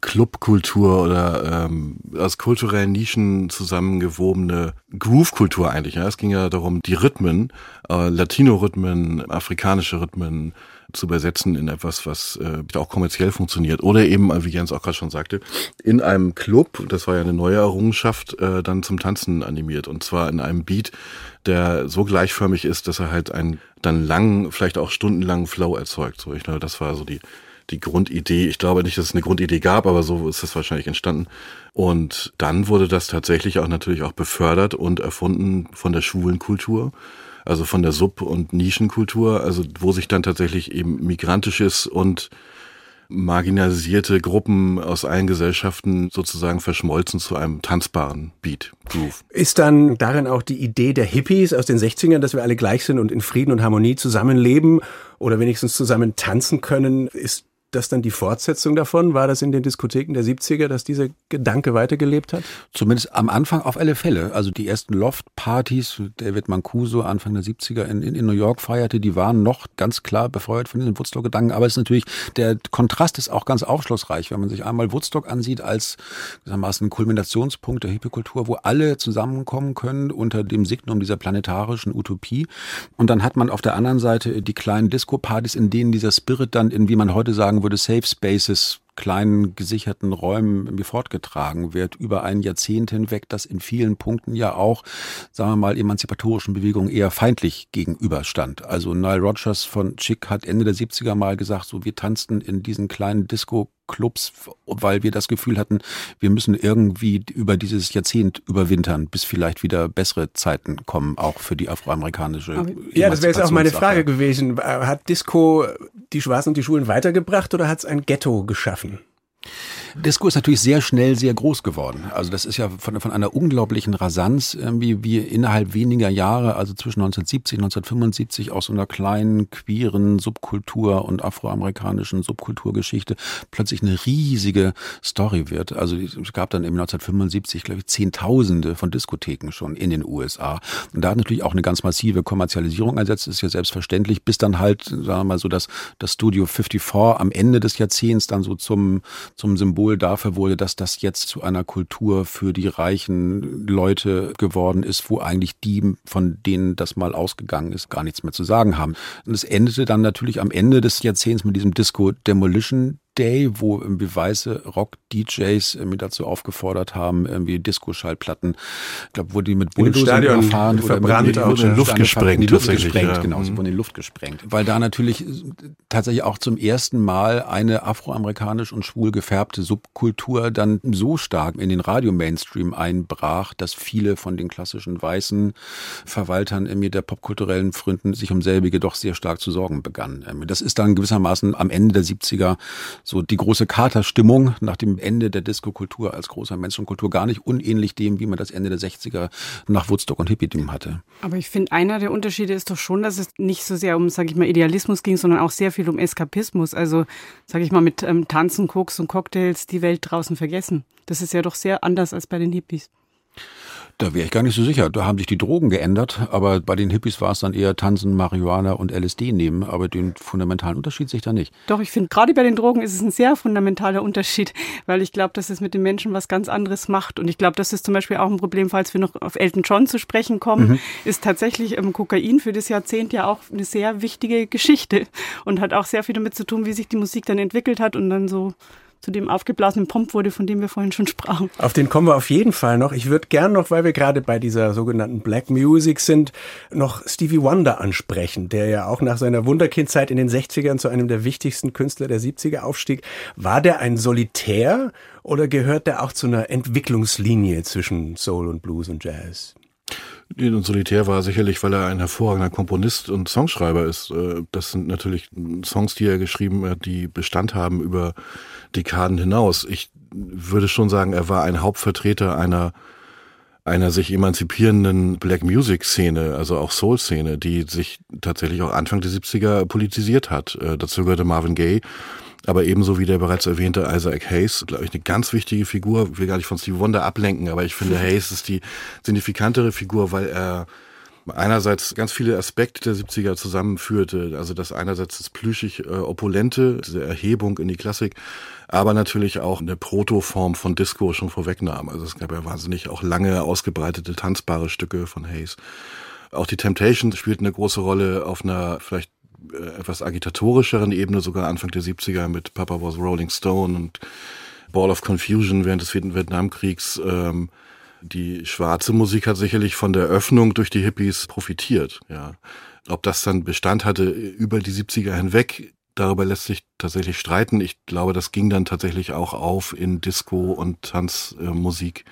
Clubkultur oder ähm, aus kulturellen Nischen zusammengewobene Groove-Kultur eigentlich. Ja? Es ging ja darum, die Rhythmen, äh, Latino-Rhythmen, afrikanische Rhythmen zu übersetzen in etwas, was äh, auch kommerziell funktioniert. Oder eben, wie Jens auch gerade schon sagte, in einem Club, das war ja eine neue Errungenschaft, äh, dann zum Tanzen animiert. Und zwar in einem Beat, der so gleichförmig ist, dass er halt einen dann langen, vielleicht auch stundenlangen Flow erzeugt. So, ich glaube, das war so die die Grundidee. Ich glaube nicht, dass es eine Grundidee gab, aber so ist es wahrscheinlich entstanden. Und dann wurde das tatsächlich auch natürlich auch befördert und erfunden von der schwulen Kultur, also von der Sub- und Nischenkultur, also wo sich dann tatsächlich eben migrantisches und marginalisierte Gruppen aus allen Gesellschaften sozusagen verschmolzen zu einem tanzbaren Beat, Groove. Ist dann darin auch die Idee der Hippies aus den 60ern, dass wir alle gleich sind und in Frieden und Harmonie zusammenleben oder wenigstens zusammen tanzen können, ist das dann die Fortsetzung davon? War das in den Diskotheken der 70er, dass dieser Gedanke weitergelebt hat? Zumindest am Anfang auf alle Fälle. Also die ersten Loft-Partys, David Mancuso Anfang der 70er in, in, in, New York feierte, die waren noch ganz klar befeuert von diesen Woodstock-Gedanken. Aber es ist natürlich, der Kontrast ist auch ganz aufschlussreich, wenn man sich einmal Woodstock ansieht als gewissermaßen Kulminationspunkt der Hippie-Kultur, wo alle zusammenkommen können unter dem Signum dieser planetarischen Utopie. Und dann hat man auf der anderen Seite die kleinen Disco-Partys, in denen dieser Spirit dann in, wie man heute sagen würde, Safe Spaces kleinen gesicherten Räumen fortgetragen wird über ein Jahrzehnt hinweg, das in vielen Punkten ja auch, sagen wir mal, emanzipatorischen Bewegungen eher feindlich gegenüberstand. Also Nile Rogers von Chick hat Ende der 70er mal gesagt, so wir tanzten in diesen kleinen Disco Clubs, weil wir das Gefühl hatten, wir müssen irgendwie über dieses Jahrzehnt überwintern, bis vielleicht wieder bessere Zeiten kommen, auch für die afroamerikanische. Aber, ja, das wäre jetzt auch meine Frage gewesen. Hat Disco die Schwarzen und die Schulen weitergebracht oder hat es ein Ghetto geschaffen? Disco ist natürlich sehr schnell sehr groß geworden. Also das ist ja von, von einer unglaublichen Rasanz, irgendwie wie innerhalb weniger Jahre, also zwischen 1970 und 1975 aus so einer kleinen queeren Subkultur und afroamerikanischen Subkulturgeschichte plötzlich eine riesige Story wird. Also es gab dann im 1975, glaube ich, Zehntausende von Diskotheken schon in den USA. Und da hat natürlich auch eine ganz massive Kommerzialisierung ersetzt, ist ja selbstverständlich, bis dann halt, sagen wir mal so, das, das Studio 54 am Ende des Jahrzehnts dann so zum, zum Symbol Symbol dafür wurde, dass das jetzt zu einer Kultur für die reichen Leute geworden ist, wo eigentlich die, von denen das mal ausgegangen ist, gar nichts mehr zu sagen haben. Und es endete dann natürlich am Ende des Jahrzehnts mit diesem Disco Demolition Day, wo irgendwie weiße Rock-DJs irgendwie dazu aufgefordert haben, irgendwie Disco-Schallplatten, ich glaube, wo die mit Bulldozern erfahren oder verbrannt, mit, in die Luft gesprengt, in die Luft gesprengt, ja. genau, sie mhm. wurden in Luft gesprengt, weil da natürlich tatsächlich auch zum ersten Mal eine afroamerikanisch und schwul gefärbte Subkultur dann so stark in den Radio-Mainstream einbrach, dass viele von den klassischen weißen Verwaltern irgendwie der popkulturellen Fründen sich um selbige doch sehr stark zu sorgen begannen. Das ist dann gewissermaßen am Ende der 70er so die große Katerstimmung nach dem Ende der Disco-Kultur als großer Menschenkultur gar nicht unähnlich dem, wie man das Ende der 60er nach Woodstock und Hippie-Dim hatte. Aber ich finde, einer der Unterschiede ist doch schon, dass es nicht so sehr um, sage ich mal, Idealismus ging, sondern auch sehr viel um Eskapismus. Also, sage ich mal, mit ähm, Tanzen, Koks und Cocktails die Welt draußen vergessen. Das ist ja doch sehr anders als bei den Hippies. Da wäre ich gar nicht so sicher. Da haben sich die Drogen geändert, aber bei den Hippies war es dann eher Tanzen, Marihuana und LSD nehmen, aber den fundamentalen Unterschied sehe ich da nicht. Doch, ich finde, gerade bei den Drogen ist es ein sehr fundamentaler Unterschied, weil ich glaube, dass es mit den Menschen was ganz anderes macht. Und ich glaube, das ist zum Beispiel auch ein Problem, falls wir noch auf Elton John zu sprechen kommen, mhm. ist tatsächlich ähm, Kokain für das Jahrzehnt ja auch eine sehr wichtige Geschichte und hat auch sehr viel damit zu tun, wie sich die Musik dann entwickelt hat und dann so zu dem aufgeblasenen Pomp wurde, von dem wir vorhin schon sprachen. Auf den kommen wir auf jeden Fall noch. Ich würde gern noch, weil wir gerade bei dieser sogenannten Black Music sind, noch Stevie Wonder ansprechen, der ja auch nach seiner Wunderkindzeit in den 60ern zu einem der wichtigsten Künstler der 70er aufstieg. War der ein Solitär oder gehört der auch zu einer Entwicklungslinie zwischen Soul und Blues und Jazz? Und Solitär war sicherlich, weil er ein hervorragender Komponist und Songschreiber ist. Äh, das sind natürlich Songs, die er geschrieben hat, die Bestand haben über Dekaden hinaus. Ich würde schon sagen, er war ein Hauptvertreter einer einer sich emanzipierenden Black Music Szene, also auch Soul Szene, die sich tatsächlich auch Anfang der 70er politisiert hat. Äh, dazu gehörte Marvin Gaye, aber ebenso wie der bereits erwähnte Isaac Hayes, glaube ich, eine ganz wichtige Figur. Ich will gar nicht von Steve Wonder ablenken, aber ich finde Hayes ist die signifikantere Figur, weil er einerseits ganz viele Aspekte der 70er zusammenführte, also das einerseits das plüschig äh, opulente, diese Erhebung in die Klassik, aber natürlich auch eine Protoform von Disco schon vorwegnahm. Also es gab ja wahnsinnig auch lange ausgebreitete tanzbare Stücke von Hayes. Auch die Temptations spielten eine große Rolle auf einer vielleicht äh, etwas agitatorischeren Ebene, sogar Anfang der 70er mit Papa Was Rolling Stone und Ball of Confusion während des Vietnamkriegs. Ähm, die schwarze Musik hat sicherlich von der Öffnung durch die Hippies profitiert. Ja. Ob das dann Bestand hatte über die 70er hinweg, darüber lässt sich tatsächlich streiten. Ich glaube, das ging dann tatsächlich auch auf in Disco und Tanzmusik. Äh,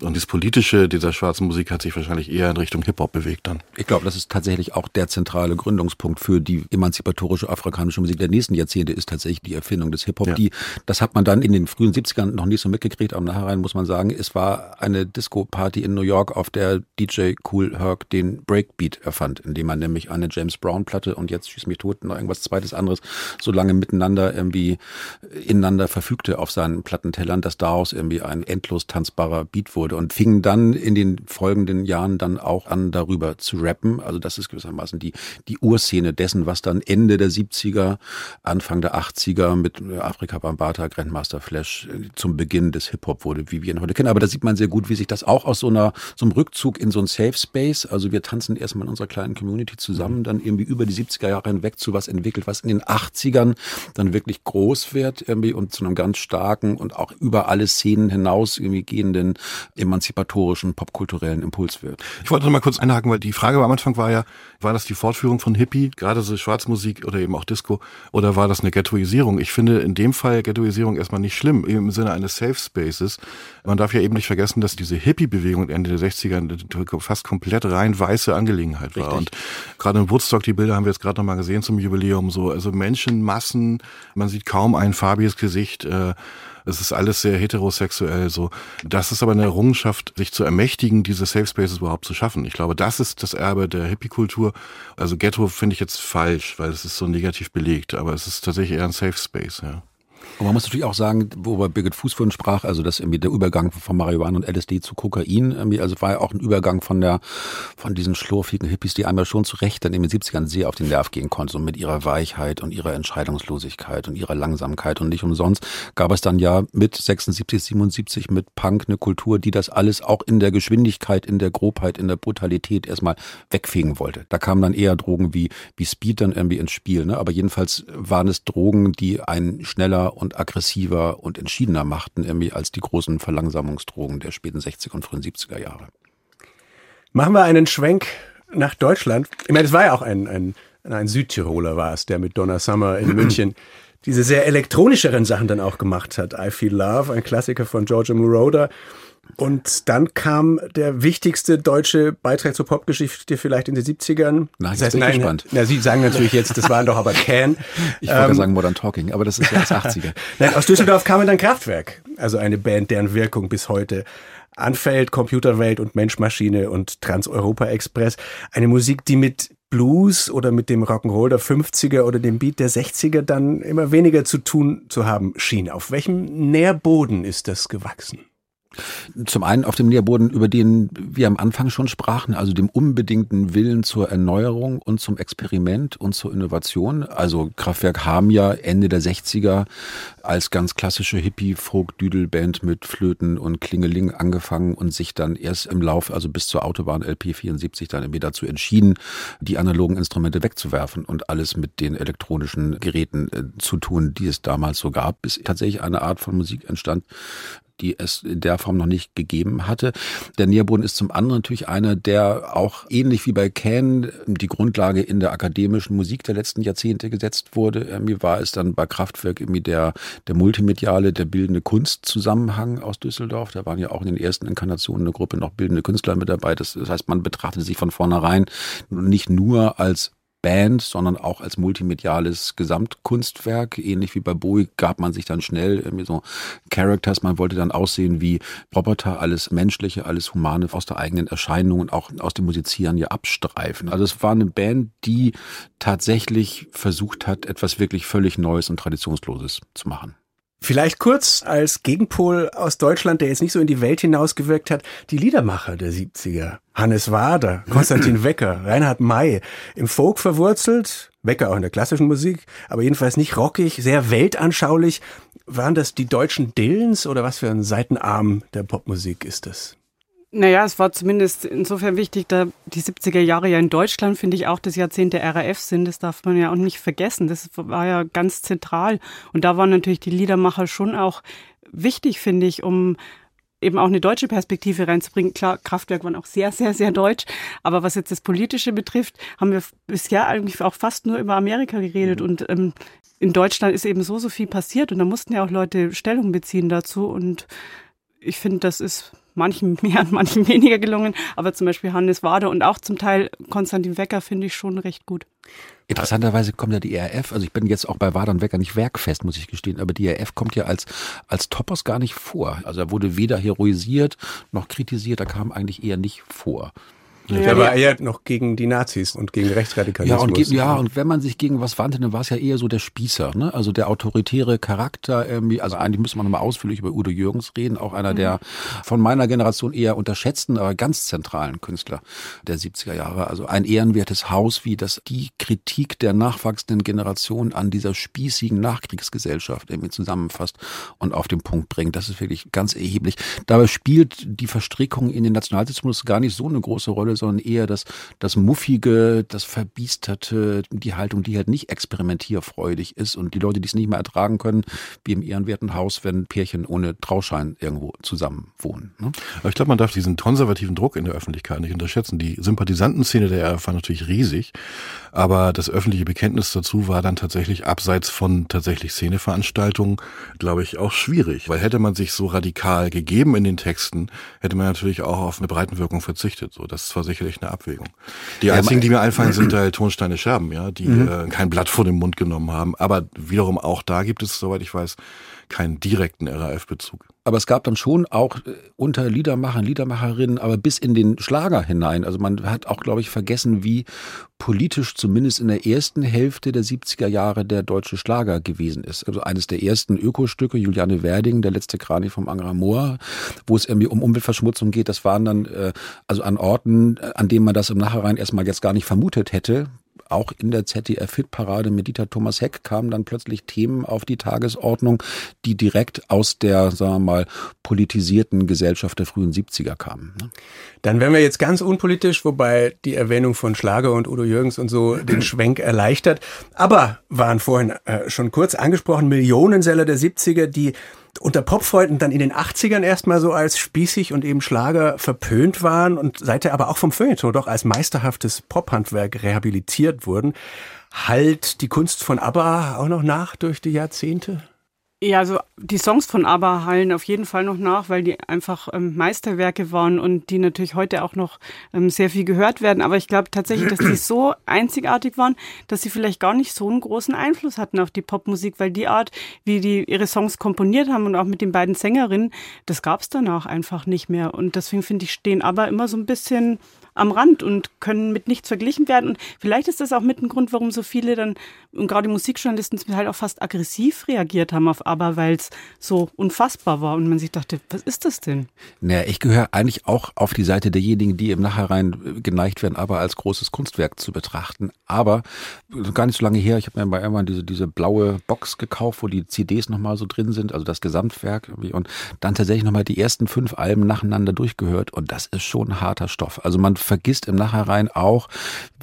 und das Politische dieser schwarzen Musik hat sich wahrscheinlich eher in Richtung Hip-Hop bewegt dann. Ich glaube, das ist tatsächlich auch der zentrale Gründungspunkt für die emanzipatorische afrikanische Musik der nächsten Jahrzehnte ist tatsächlich die Erfindung des Hip-Hop. Ja. Die, das hat man dann in den frühen 70ern noch nicht so mitgekriegt, aber nachher muss man sagen, es war eine Disco-Party in New York, auf der DJ Cool Herc den Breakbeat erfand, indem man nämlich eine James Brown-Platte und jetzt schieß mich tot, noch irgendwas zweites anderes, so lange miteinander irgendwie ineinander verfügte auf seinen Plattentellern, dass daraus irgendwie ein endlos tanzbarer Beat wurde wurde und fing dann in den folgenden Jahren dann auch an, darüber zu rappen. Also das ist gewissermaßen die, die Urszene dessen, was dann Ende der 70er, Anfang der 80er mit Afrika Bambata, Grandmaster Flash äh, zum Beginn des Hip-Hop wurde, wie wir ihn heute kennen. Aber da sieht man sehr gut, wie sich das auch aus so einer, so einem Rückzug in so ein Safe Space, also wir tanzen erstmal in unserer kleinen Community zusammen, dann irgendwie über die 70er Jahre hinweg zu was entwickelt, was in den 80ern dann wirklich groß wird irgendwie und zu einem ganz starken und auch über alle Szenen hinaus irgendwie gehenden emanzipatorischen, popkulturellen Impuls wird. Ich wollte noch mal kurz einhaken, weil die Frage am Anfang war ja, war das die Fortführung von Hippie, gerade so Schwarzmusik oder eben auch Disco, oder war das eine Ghettoisierung? Ich finde in dem Fall Ghettoisierung erstmal nicht schlimm, im Sinne eines Safe Spaces. Man darf ja eben nicht vergessen, dass diese Hippie-Bewegung Ende der 60er fast komplett rein weiße Angelegenheit war. Richtig. Und gerade in Woodstock, die Bilder haben wir jetzt gerade noch mal gesehen zum Jubiläum, so, also Menschenmassen, man sieht kaum ein farbiges Gesicht, äh, es ist alles sehr heterosexuell so. Das ist aber eine Errungenschaft, sich zu ermächtigen, diese Safe Spaces überhaupt zu schaffen. Ich glaube, das ist das Erbe der Hippie-Kultur. Also Ghetto finde ich jetzt falsch, weil es ist so negativ belegt, aber es ist tatsächlich eher ein Safe Space, ja. Und man muss natürlich auch sagen, worüber Birgit Fuß vorhin sprach, also das irgendwie der Übergang von Marihuana und LSD zu Kokain, irgendwie, also war ja auch ein Übergang von der, von diesen schlurfigen Hippies, die einmal schon zu Recht dann in den 70ern sehr auf den Nerv gehen konnten, so mit ihrer Weichheit und ihrer Entscheidungslosigkeit und ihrer Langsamkeit. Und nicht umsonst gab es dann ja mit 76, 77 mit Punk eine Kultur, die das alles auch in der Geschwindigkeit, in der Grobheit, in der Brutalität erstmal wegfegen wollte. Da kamen dann eher Drogen wie, wie Speed dann irgendwie ins Spiel, ne? Aber jedenfalls waren es Drogen, die einen schneller und aggressiver und entschiedener machten irgendwie als die großen Verlangsamungsdrogen der späten 60er und frühen 70er Jahre. Machen wir einen Schwenk nach Deutschland. Ich meine, es war ja auch ein, ein, ein Südtiroler war es, der mit Donna Summer in München diese sehr elektronischeren Sachen dann auch gemacht hat. I Feel Love, ein Klassiker von Giorgio Moroder. Und dann kam der wichtigste deutsche Beitrag zur Popgeschichte vielleicht in den 70ern. Na, das heißt, nein, gespannt. Na, Sie sagen natürlich jetzt, das waren doch aber Can. Ich wollte ähm, sagen Modern Talking, aber das ist ja das 80er. nein, aus Düsseldorf kam dann Kraftwerk. Also eine Band, deren Wirkung bis heute anfällt. Computerwelt und Menschmaschine und Trans-Europa Express. Eine Musik, die mit Blues oder mit dem Rock'n'Roll der 50er oder dem Beat der 60er dann immer weniger zu tun zu haben schien. Auf welchem Nährboden ist das gewachsen? Zum einen auf dem Nährboden, über den wir am Anfang schon sprachen, also dem unbedingten Willen zur Erneuerung und zum Experiment und zur Innovation. Also Kraftwerk haben ja Ende der 60er als ganz klassische Hippie-Folk-Düdel-Band mit Flöten und Klingeling angefangen und sich dann erst im Lauf, also bis zur Autobahn LP 74 dann irgendwie dazu entschieden, die analogen Instrumente wegzuwerfen und alles mit den elektronischen Geräten äh, zu tun, die es damals so gab, bis tatsächlich eine Art von Musik entstand, die es in der Form noch nicht gegeben hatte. Der Nährboden ist zum anderen natürlich einer, der auch ähnlich wie bei Can die Grundlage in der akademischen Musik der letzten Jahrzehnte gesetzt wurde. Irgendwie war es dann bei Kraftwerk irgendwie der, der multimediale, der bildende Kunstzusammenhang aus Düsseldorf. Da waren ja auch in den ersten Inkarnationen eine Gruppe noch bildende Künstler mit dabei. Das, das heißt, man betrachtete sich von vornherein nicht nur als Band, sondern auch als multimediales Gesamtkunstwerk. Ähnlich wie bei Bowie gab man sich dann schnell irgendwie so Characters. Man wollte dann aussehen wie Roboter, alles Menschliche, alles Humane aus der eigenen Erscheinung und auch aus dem Musizieren ja abstreifen. Also es war eine Band, die tatsächlich versucht hat, etwas wirklich völlig Neues und Traditionsloses zu machen. Vielleicht kurz als Gegenpol aus Deutschland, der jetzt nicht so in die Welt hinausgewirkt hat, die Liedermacher der 70er. Hannes Wader, Konstantin Wecker, Reinhard May. Im Folk verwurzelt, Wecker auch in der klassischen Musik, aber jedenfalls nicht rockig, sehr weltanschaulich. Waren das die deutschen Dillens oder was für ein Seitenarm der Popmusik ist das? Naja, es war zumindest insofern wichtig, da die 70er Jahre ja in Deutschland, finde ich, auch das Jahrzehnt der RAF sind. Das darf man ja auch nicht vergessen. Das war ja ganz zentral. Und da waren natürlich die Liedermacher schon auch wichtig, finde ich, um eben auch eine deutsche Perspektive reinzubringen. Klar, Kraftwerk waren auch sehr, sehr, sehr deutsch. Aber was jetzt das Politische betrifft, haben wir bisher eigentlich auch fast nur über Amerika geredet. Mhm. Und ähm, in Deutschland ist eben so, so viel passiert. Und da mussten ja auch Leute Stellung beziehen dazu. Und ich finde, das ist manchen mehr und manchen weniger gelungen, aber zum Beispiel Hannes Wader und auch zum Teil Konstantin Wecker finde ich schon recht gut. Interessanterweise kommt ja die ERF, also ich bin jetzt auch bei Wader und Wecker nicht werkfest, muss ich gestehen, aber die ERF kommt ja als, als Topos gar nicht vor. Also er wurde weder heroisiert noch kritisiert, da kam eigentlich eher nicht vor. Ja, der war eher noch gegen die Nazis und gegen Rechtsradikalismus. Ja, und, ja, und wenn man sich gegen was wandte, dann war es ja eher so der Spießer, ne? Also der autoritäre Charakter irgendwie. Also eigentlich müsste man nochmal ausführlich über Udo Jürgens reden, auch einer mhm. der von meiner Generation eher unterschätzten, aber ganz zentralen Künstler der 70er Jahre. Also ein ehrenwertes Haus, wie das die Kritik der nachwachsenden Generation an dieser spießigen Nachkriegsgesellschaft irgendwie zusammenfasst und auf den Punkt bringt. Das ist wirklich ganz erheblich. Dabei spielt die Verstrickung in den Nationalsozialismus gar nicht so eine große Rolle, sondern eher das, das Muffige, das Verbiesterte, die Haltung, die halt nicht experimentierfreudig ist und die Leute, die es nicht mehr ertragen können, wie im ehrenwerten Haus, wenn Pärchen ohne Trauschein irgendwo zusammen wohnen. Ne? Aber ich glaube, man darf diesen konservativen Druck in der Öffentlichkeit nicht unterschätzen. Die Sympathisantenszene der RF war natürlich riesig, aber das öffentliche Bekenntnis dazu war dann tatsächlich abseits von tatsächlich Szeneveranstaltungen, glaube ich, auch schwierig. Weil hätte man sich so radikal gegeben in den Texten, hätte man natürlich auch auf eine Breitenwirkung verzichtet. So, das war sicherlich eine Abwägung. Die ja, einzigen, die mir einfallen, sind halt Tonsteine Scherben, ja, die mhm. äh, kein Blatt vor den Mund genommen haben. Aber wiederum auch da gibt es, soweit ich weiß, keinen direkten RAF-Bezug. Aber es gab dann schon auch äh, unter Liedermachern, Liedermacherinnen, aber bis in den Schlager hinein. Also man hat auch, glaube ich, vergessen, wie politisch zumindest in der ersten Hälfte der 70er Jahre der deutsche Schlager gewesen ist. Also eines der ersten Ökostücke, Juliane Werding, der letzte Krani vom Angra Moor, wo es irgendwie um Umweltverschmutzung geht. Das waren dann äh, also an Orten, an denen man das im Nachhinein erstmal jetzt gar nicht vermutet hätte, auch in der ZDF-Hitparade mit Dieter Thomas Heck kamen dann plötzlich Themen auf die Tagesordnung, die direkt aus der, sagen wir mal, politisierten Gesellschaft der frühen 70er kamen. Ne? Dann wären wir jetzt ganz unpolitisch, wobei die Erwähnung von Schlager und Udo Jürgens und so den Schwenk erleichtert. Aber waren vorhin äh, schon kurz angesprochen, Millionenseller der 70er, die unter Popfreunden dann in den 80ern erstmal so als spießig und eben Schlager verpönt waren und seither aber auch vom Feuilleton doch als meisterhaftes Pophandwerk rehabilitiert wurden. Halt die Kunst von ABBA auch noch nach durch die Jahrzehnte? Ja, also die Songs von ABBA hallen auf jeden Fall noch nach, weil die einfach ähm, Meisterwerke waren und die natürlich heute auch noch ähm, sehr viel gehört werden. Aber ich glaube tatsächlich, dass die so einzigartig waren, dass sie vielleicht gar nicht so einen großen Einfluss hatten auf die Popmusik, weil die Art, wie die ihre Songs komponiert haben und auch mit den beiden Sängerinnen, das gab es danach einfach nicht mehr. Und deswegen finde ich, stehen ABBA immer so ein bisschen am Rand und können mit nichts verglichen werden. Und vielleicht ist das auch mit ein Grund, warum so viele dann, und gerade Musikjournalisten zum Teil auch fast aggressiv reagiert haben auf ABBA, weil es so unfassbar war und man sich dachte, was ist das denn? Naja, ich gehöre eigentlich auch auf die Seite derjenigen, die im Nachhinein geneigt werden, aber als großes Kunstwerk zu betrachten. Aber gar nicht so lange her, ich habe mir bei irgendwann diese, diese blaue Box gekauft, wo die CDs nochmal so drin sind, also das Gesamtwerk und dann tatsächlich nochmal die ersten fünf Alben nacheinander durchgehört und das ist schon harter Stoff. Also man vergisst im Nachhinein auch,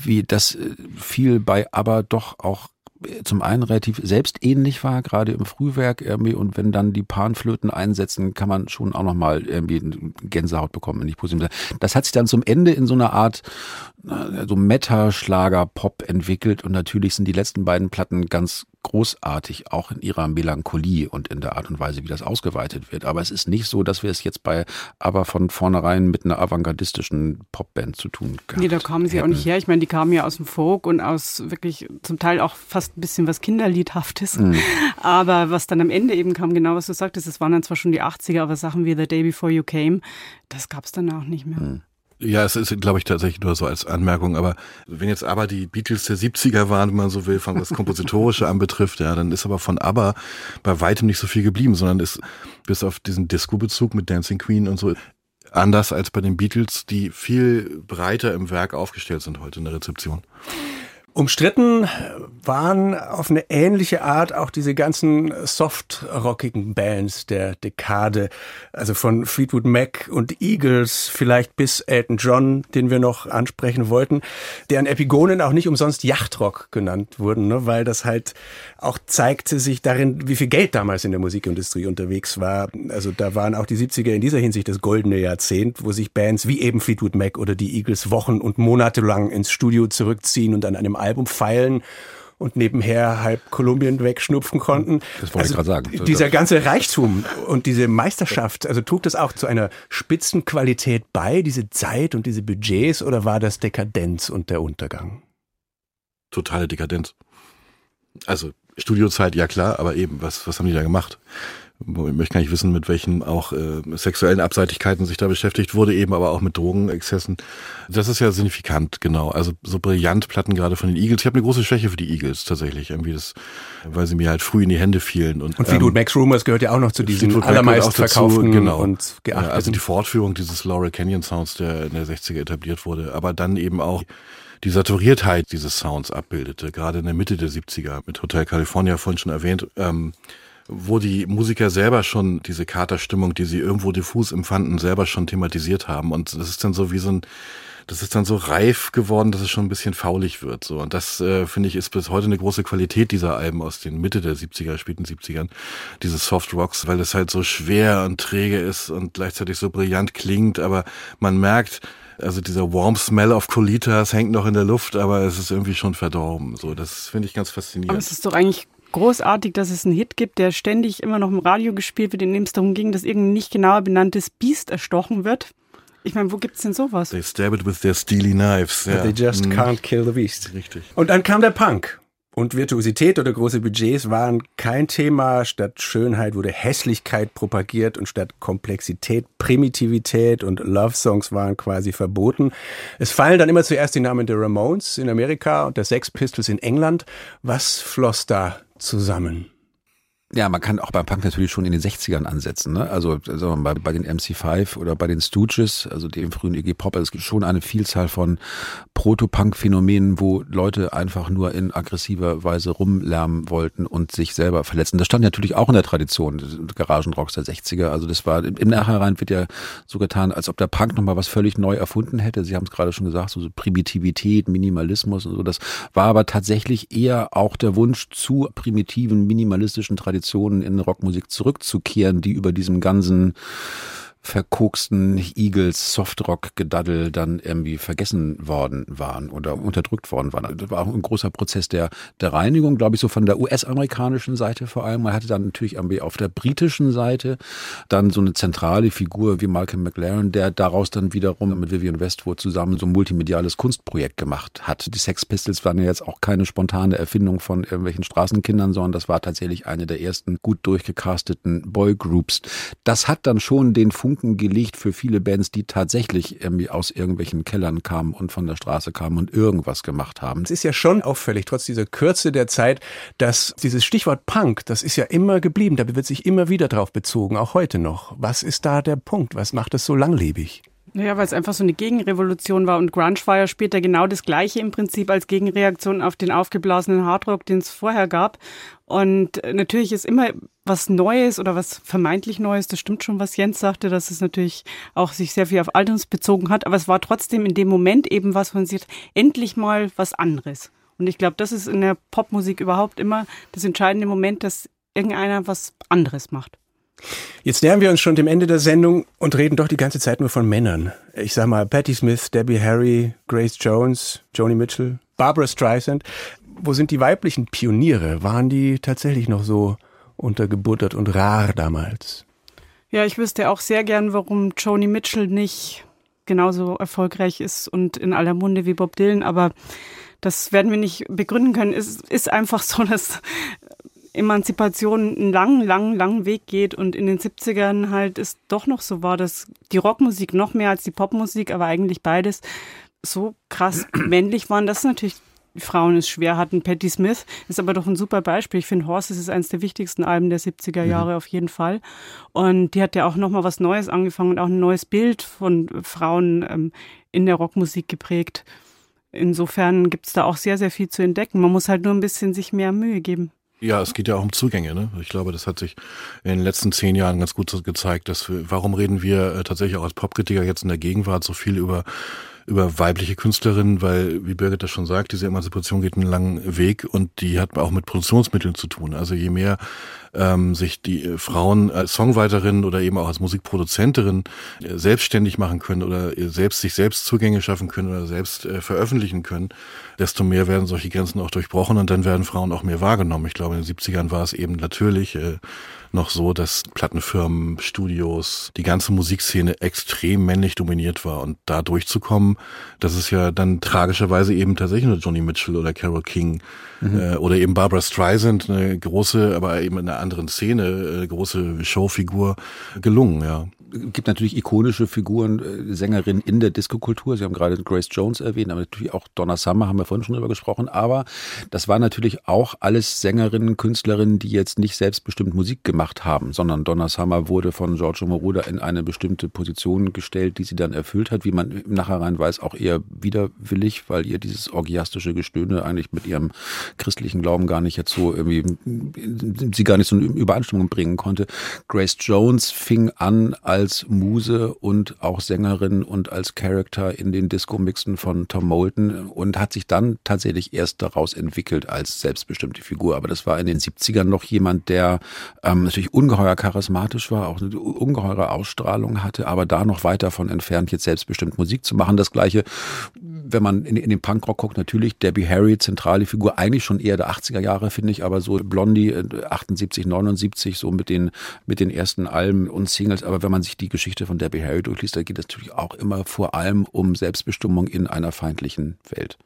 wie das äh, viel bei aber doch auch äh, zum einen relativ selbstähnlich war, gerade im Frühwerk irgendwie, und wenn dann die Panflöten einsetzen, kann man schon auch nochmal irgendwie Gänsehaut bekommen, wenn ich positiv Das hat sich dann zum Ende in so einer Art so Meta-Schlager-Pop entwickelt. Und natürlich sind die letzten beiden Platten ganz großartig, auch in ihrer Melancholie und in der Art und Weise, wie das ausgeweitet wird. Aber es ist nicht so, dass wir es jetzt bei aber von vornherein mit einer avantgardistischen Popband zu tun haben. Nee, da kamen sie hätten. auch nicht her. Ich meine, die kamen ja aus dem Folk und aus wirklich zum Teil auch fast ein bisschen was Kinderliedhaftes. Mhm. Aber was dann am Ende eben kam, genau was du sagtest, es waren dann zwar schon die 80er, aber Sachen wie The Day Before You Came, das gab es dann auch nicht mehr. Mhm. Ja, es ist, glaube ich, tatsächlich nur so als Anmerkung, aber wenn jetzt aber die Beatles der 70er waren, wenn man so will, was Kompositorische anbetrifft, ja, dann ist aber von ABBA bei weitem nicht so viel geblieben, sondern ist bis auf diesen Disco-Bezug mit Dancing Queen und so anders als bei den Beatles, die viel breiter im Werk aufgestellt sind heute in der Rezeption. Umstritten waren auf eine ähnliche Art auch diese ganzen soft-rockigen Bands der Dekade. Also von Fleetwood Mac und Eagles, vielleicht bis Elton John, den wir noch ansprechen wollten, deren Epigonen auch nicht umsonst Yachtrock genannt wurden, ne? weil das halt auch zeigte sich darin, wie viel Geld damals in der Musikindustrie unterwegs war. Also da waren auch die 70er in dieser Hinsicht das goldene Jahrzehnt, wo sich Bands wie eben Fleetwood Mac oder die Eagles Wochen und Monate lang ins Studio zurückziehen und an einem feilen und nebenher halb Kolumbien wegschnupfen konnten. Das wollte also ich gerade sagen. Dieser ganze Reichtum und diese Meisterschaft, also trug das auch zu einer Spitzenqualität bei, diese Zeit und diese Budgets, oder war das Dekadenz und der Untergang? Totale Dekadenz. Also Studiozeit, ja klar, aber eben, was, was haben die da gemacht? Ich möchte gar nicht wissen, mit welchen auch äh, sexuellen Abseitigkeiten sich da beschäftigt wurde, eben aber auch mit Drogenexzessen. Das ist ja signifikant, genau. Also so brillant Platten gerade von den Eagles. Ich habe eine große Schwäche für die Eagles tatsächlich, irgendwie das, weil sie mir halt früh in die Hände fielen. Und, und Fleetwood ähm, Max Rumors gehört ja auch noch zu diesen allermeist verkauften genau. und geachteten. Also die Fortführung dieses Laurel Canyon Sounds, der in der 60er etabliert wurde, aber dann eben auch die Saturiertheit dieses Sounds abbildete, gerade in der Mitte der 70er mit Hotel California vorhin schon erwähnt. Ähm, wo die Musiker selber schon diese Katerstimmung, die sie irgendwo diffus empfanden, selber schon thematisiert haben. Und das ist dann so wie so ein, das ist dann so reif geworden, dass es schon ein bisschen faulig wird. So. Und das, äh, finde ich, ist bis heute eine große Qualität dieser Alben aus den Mitte der 70er, späten 70ern, diese Soft Rocks, weil es halt so schwer und träge ist und gleichzeitig so brillant klingt, aber man merkt, also dieser warm smell of Colitas hängt noch in der Luft, aber es ist irgendwie schon verdorben. So, das finde ich ganz faszinierend. Aber es ist doch eigentlich großartig, dass es einen Hit gibt, der ständig immer noch im Radio gespielt wird, in dem es darum ging, dass irgendein nicht genauer benanntes Biest erstochen wird. Ich meine, wo gibt's denn sowas? They stab it with their steely knives. Ja. They just mhm. can't kill the beast. Richtig. Und dann kam der Punk. Und Virtuosität oder große Budgets waren kein Thema. Statt Schönheit wurde Hässlichkeit propagiert und statt Komplexität Primitivität und Love Songs waren quasi verboten. Es fallen dann immer zuerst die Namen der Ramones in Amerika und der Sex Pistols in England. Was floss da zusammen? Ja, man kann auch beim Punk natürlich schon in den 60ern ansetzen. Ne? Also also bei, bei den MC5 oder bei den Stooges, also dem frühen Iggy Pop, also es gibt schon eine Vielzahl von Proto-Punk-Phänomenen, wo Leute einfach nur in aggressiver Weise rumlärmen wollten und sich selber verletzen. Das stand natürlich auch in der Tradition des Garagenrocks der 60er. Also das war im Nachhinein wird ja so getan, als ob der Punk nochmal was völlig neu erfunden hätte. Sie haben es gerade schon gesagt, so, so Primitivität, Minimalismus und so. Das war aber tatsächlich eher auch der Wunsch zu primitiven, minimalistischen Traditionen Traditionen in Rockmusik zurückzukehren, die über diesem ganzen verkoksten Eagles Softrock-Gedaddel dann irgendwie vergessen worden waren oder unterdrückt worden waren. Das war auch ein großer Prozess der, der Reinigung, glaube ich, so von der US-amerikanischen Seite vor allem. Man hatte dann natürlich auf der britischen Seite dann so eine zentrale Figur wie Malcolm McLaren, der daraus dann wiederum mit Vivian Westwood zusammen so ein multimediales Kunstprojekt gemacht hat. Die Sex Pistols waren ja jetzt auch keine spontane Erfindung von irgendwelchen Straßenkindern, sondern das war tatsächlich eine der ersten gut durchgecasteten Boygroups. Das hat dann schon den Funken Funken gelegt für viele Bands, die tatsächlich irgendwie aus irgendwelchen Kellern kamen und von der Straße kamen und irgendwas gemacht haben. Es ist ja schon auffällig, trotz dieser Kürze der Zeit, dass dieses Stichwort Punk, das ist ja immer geblieben, da wird sich immer wieder drauf bezogen, auch heute noch. Was ist da der Punkt? Was macht es so langlebig? Ja, weil es einfach so eine Gegenrevolution war und Grunge war ja später genau das Gleiche im Prinzip als Gegenreaktion auf den aufgeblasenen Hardrock, den es vorher gab. Und natürlich ist immer was Neues oder was vermeintlich Neues, das stimmt schon, was Jens sagte, dass es natürlich auch sich sehr viel auf Alters bezogen hat, aber es war trotzdem in dem Moment eben was, man sieht, endlich mal was anderes. Und ich glaube, das ist in der Popmusik überhaupt immer das entscheidende Moment, dass irgendeiner was anderes macht. Jetzt nähern wir uns schon dem Ende der Sendung und reden doch die ganze Zeit nur von Männern. Ich sag mal Patti Smith, Debbie Harry, Grace Jones, Joni Mitchell, Barbara Streisand. Wo sind die weiblichen Pioniere? Waren die tatsächlich noch so untergebuttert und rar damals? Ja, ich wüsste auch sehr gern, warum Joni Mitchell nicht genauso erfolgreich ist und in aller Munde wie Bob Dylan, aber das werden wir nicht begründen können. Es ist einfach so, dass Emanzipation einen langen, langen, langen Weg geht und in den 70ern halt es doch noch so war, dass die Rockmusik noch mehr als die Popmusik, aber eigentlich beides so krass männlich waren, dass natürlich Frauen es schwer hatten. Patti Smith ist aber doch ein super Beispiel. Ich finde, Horses ist eines der wichtigsten Alben der 70er mhm. Jahre mhm. auf jeden Fall. Und die hat ja auch nochmal was Neues angefangen und auch ein neues Bild von Frauen ähm, in der Rockmusik geprägt. Insofern gibt es da auch sehr, sehr viel zu entdecken. Man muss halt nur ein bisschen sich mehr Mühe geben. Ja, es geht ja auch um Zugänge. Ne? Ich glaube, das hat sich in den letzten zehn Jahren ganz gut gezeigt, dass wir, warum reden wir äh, tatsächlich auch als Popkritiker jetzt in der Gegenwart so viel über über weibliche Künstlerinnen, weil, wie Birgit das schon sagt, diese Emanzipation geht einen langen Weg und die hat auch mit Produktionsmitteln zu tun. Also je mehr ähm, sich die äh, Frauen als Songwriterinnen oder eben auch als Musikproduzentin äh, selbstständig machen können oder selbst sich selbst Zugänge schaffen können oder selbst äh, veröffentlichen können, desto mehr werden solche Grenzen auch durchbrochen und dann werden Frauen auch mehr wahrgenommen. Ich glaube, in den 70ern war es eben natürlich äh, noch so, dass Plattenfirmen, Studios, die ganze Musikszene extrem männlich dominiert war. Und da durchzukommen, das ist ja dann tragischerweise eben tatsächlich nur Johnny Mitchell oder Carol King mhm. äh, oder eben Barbara Streisand, eine große, aber eben in einer anderen Szene, äh, große Showfigur gelungen, ja gibt natürlich ikonische Figuren, äh, Sängerinnen in der Diskokultur. Sie haben gerade Grace Jones erwähnt, aber natürlich auch Donna Summer haben wir vorhin schon drüber gesprochen. Aber das war natürlich auch alles Sängerinnen, Künstlerinnen, die jetzt nicht selbstbestimmt Musik gemacht haben, sondern Donna Summer wurde von Giorgio Moroder in eine bestimmte Position gestellt, die sie dann erfüllt hat, wie man im Nachhinein weiß, auch eher widerwillig, weil ihr dieses orgiastische Gestöhne eigentlich mit ihrem christlichen Glauben gar nicht jetzt so irgendwie, sie gar nicht so eine Übereinstimmung bringen konnte. Grace Jones fing an als als Muse und auch Sängerin und als Character in den Disco-Mixen von Tom Moulton und hat sich dann tatsächlich erst daraus entwickelt als selbstbestimmte Figur. Aber das war in den 70ern noch jemand, der ähm, natürlich ungeheuer charismatisch war, auch eine ungeheure Ausstrahlung hatte, aber da noch weit davon entfernt, jetzt selbstbestimmt Musik zu machen. Das gleiche, wenn man in, in den Punkrock guckt, natürlich Debbie Harry, zentrale Figur, eigentlich schon eher der 80er Jahre, finde ich, aber so Blondie 78, äh, 79, so mit den, mit den ersten Alben und Singles. Aber wenn man sich die Geschichte von Debbie Harry durchliest, da geht es natürlich auch immer vor allem um Selbstbestimmung in einer feindlichen Welt.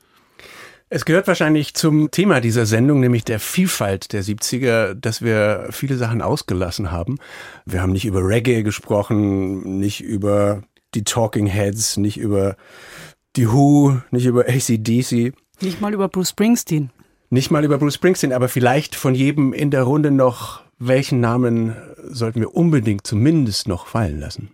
Es gehört wahrscheinlich zum Thema dieser Sendung, nämlich der Vielfalt der 70er, dass wir viele Sachen ausgelassen haben. Wir haben nicht über Reggae gesprochen, nicht über die Talking Heads, nicht über die Who, nicht über ACDC. Nicht mal über Bruce Springsteen. Nicht mal über Bruce Springsteen, aber vielleicht von jedem in der Runde noch welchen Namen sollten wir unbedingt zumindest noch fallen lassen?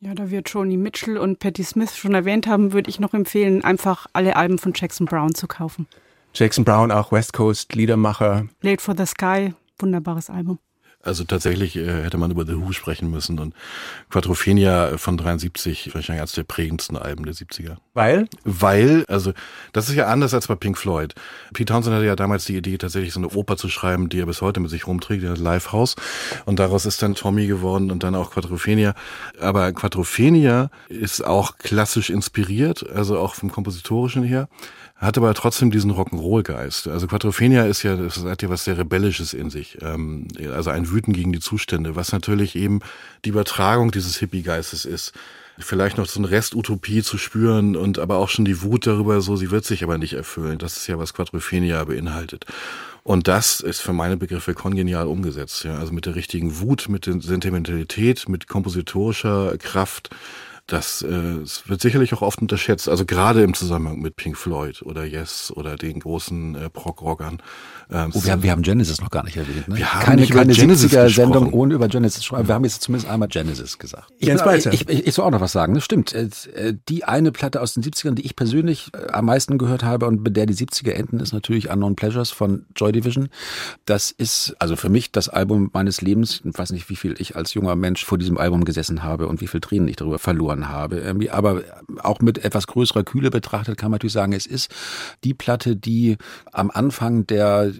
Ja, da wir Joni Mitchell und Patti Smith schon erwähnt haben, würde ich noch empfehlen, einfach alle Alben von Jackson Brown zu kaufen. Jackson Brown, auch West Coast Liedermacher. Late for the Sky, wunderbares Album. Also tatsächlich äh, hätte man über The Who sprechen müssen und Quadrophenia von 73 wahrscheinlich eines der prägendsten Alben der 70er. Weil? Weil, also das ist ja anders als bei Pink Floyd. Pete Townsend hatte ja damals die Idee, tatsächlich so eine Oper zu schreiben, die er bis heute mit sich rumträgt, das Livehouse. Und daraus ist dann Tommy geworden und dann auch Quadrophenia. Aber Quadrophenia ist auch klassisch inspiriert, also auch vom Kompositorischen her hat aber trotzdem diesen Rock'n'Roll-Geist. Also Quadrophenia ist ja, das hat ja was sehr Rebellisches in sich. Ähm, also ein Wüten gegen die Zustände, was natürlich eben die Übertragung dieses Hippie-Geistes ist. Vielleicht noch so eine Restutopie zu spüren und aber auch schon die Wut darüber, so sie wird sich aber nicht erfüllen. Das ist ja, was Quadrophenia beinhaltet. Und das ist für meine Begriffe kongenial umgesetzt. Ja. Also mit der richtigen Wut, mit der Sentimentalität, mit kompositorischer Kraft, das, äh, das wird sicherlich auch oft unterschätzt, also gerade im Zusammenhang mit Pink Floyd oder Yes oder den großen äh, Prog-Rockern. Ähm, oh, wir, haben, wir haben Genesis noch gar nicht erwähnt. Ne? Wir haben keine nicht keine 70er-Sendung ohne über Genesis zu Wir haben jetzt zumindest einmal Genesis gesagt. Ich, Jens Balzer. Ich, ich, ich soll auch noch was sagen. Das stimmt. Äh, äh, die eine Platte aus den 70ern, die ich persönlich äh, am meisten gehört habe und bei der die 70er enden, ist natürlich Unknown Pleasures von Joy Division. Das ist also für mich das Album meines Lebens. Ich weiß nicht, wie viel ich als junger Mensch vor diesem Album gesessen habe und wie viel Tränen ich darüber verloren verloren habe. Aber auch mit etwas größerer Kühle betrachtet kann man natürlich sagen, es ist die Platte, die am Anfang der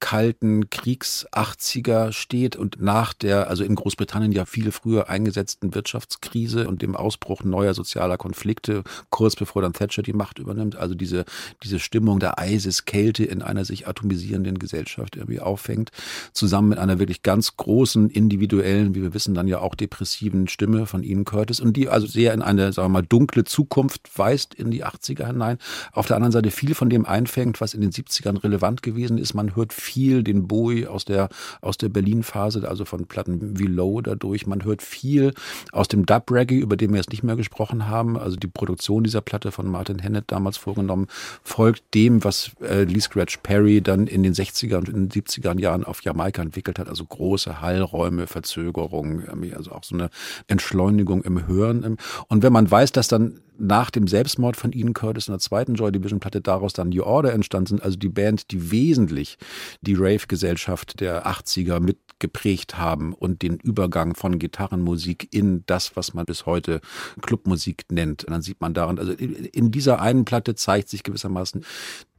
kalten Kriegs 80er steht und nach der, also in Großbritannien ja viel früher eingesetzten Wirtschaftskrise und dem Ausbruch neuer sozialer Konflikte, kurz bevor dann Thatcher die Macht übernimmt, also diese, diese Stimmung der Eiseskälte in einer sich atomisierenden Gesellschaft irgendwie auffängt, zusammen mit einer wirklich ganz großen, individuellen, wie wir wissen, dann ja auch depressiven Stimme von Ian Curtis und die also sehr in eine, sagen wir mal, dunkle Zukunft weist in die 80er hinein. Auf der anderen Seite viel von dem einfängt, was in den 70ern relevant gewesen ist. Man hört viel den Bowie aus der, aus der Berlin-Phase, also von Platten wie Low dadurch. Man hört viel aus dem Dub-Reggae, über den wir jetzt nicht mehr gesprochen haben. Also die Produktion dieser Platte von Martin Hennett damals vorgenommen, folgt dem, was äh, Lee Scratch Perry dann in den 60er und in den 70er Jahren auf Jamaika entwickelt hat. Also große Hallräume, Verzögerung, also auch so eine Entschleunigung im Hören. Und wenn man weiß, dass dann nach dem Selbstmord von Ian Curtis in der zweiten Joy Division Platte daraus dann New Order entstanden sind, also die Band, die wesentlich die Rave-Gesellschaft der 80er mitgeprägt haben und den Übergang von Gitarrenmusik in das, was man bis heute Clubmusik nennt. Und dann sieht man daran, also in dieser einen Platte zeigt sich gewissermaßen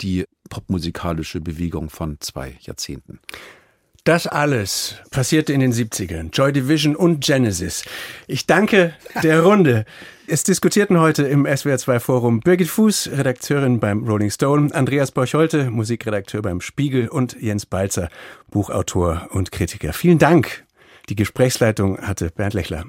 die popmusikalische Bewegung von zwei Jahrzehnten. Das alles passierte in den 70ern. Joy Division und Genesis. Ich danke der Runde. Es diskutierten heute im SWR2 Forum Birgit Fuß, Redakteurin beim Rolling Stone, Andreas Borcholte, Musikredakteur beim Spiegel und Jens Balzer, Buchautor und Kritiker. Vielen Dank. Die Gesprächsleitung hatte Bernd Lechler.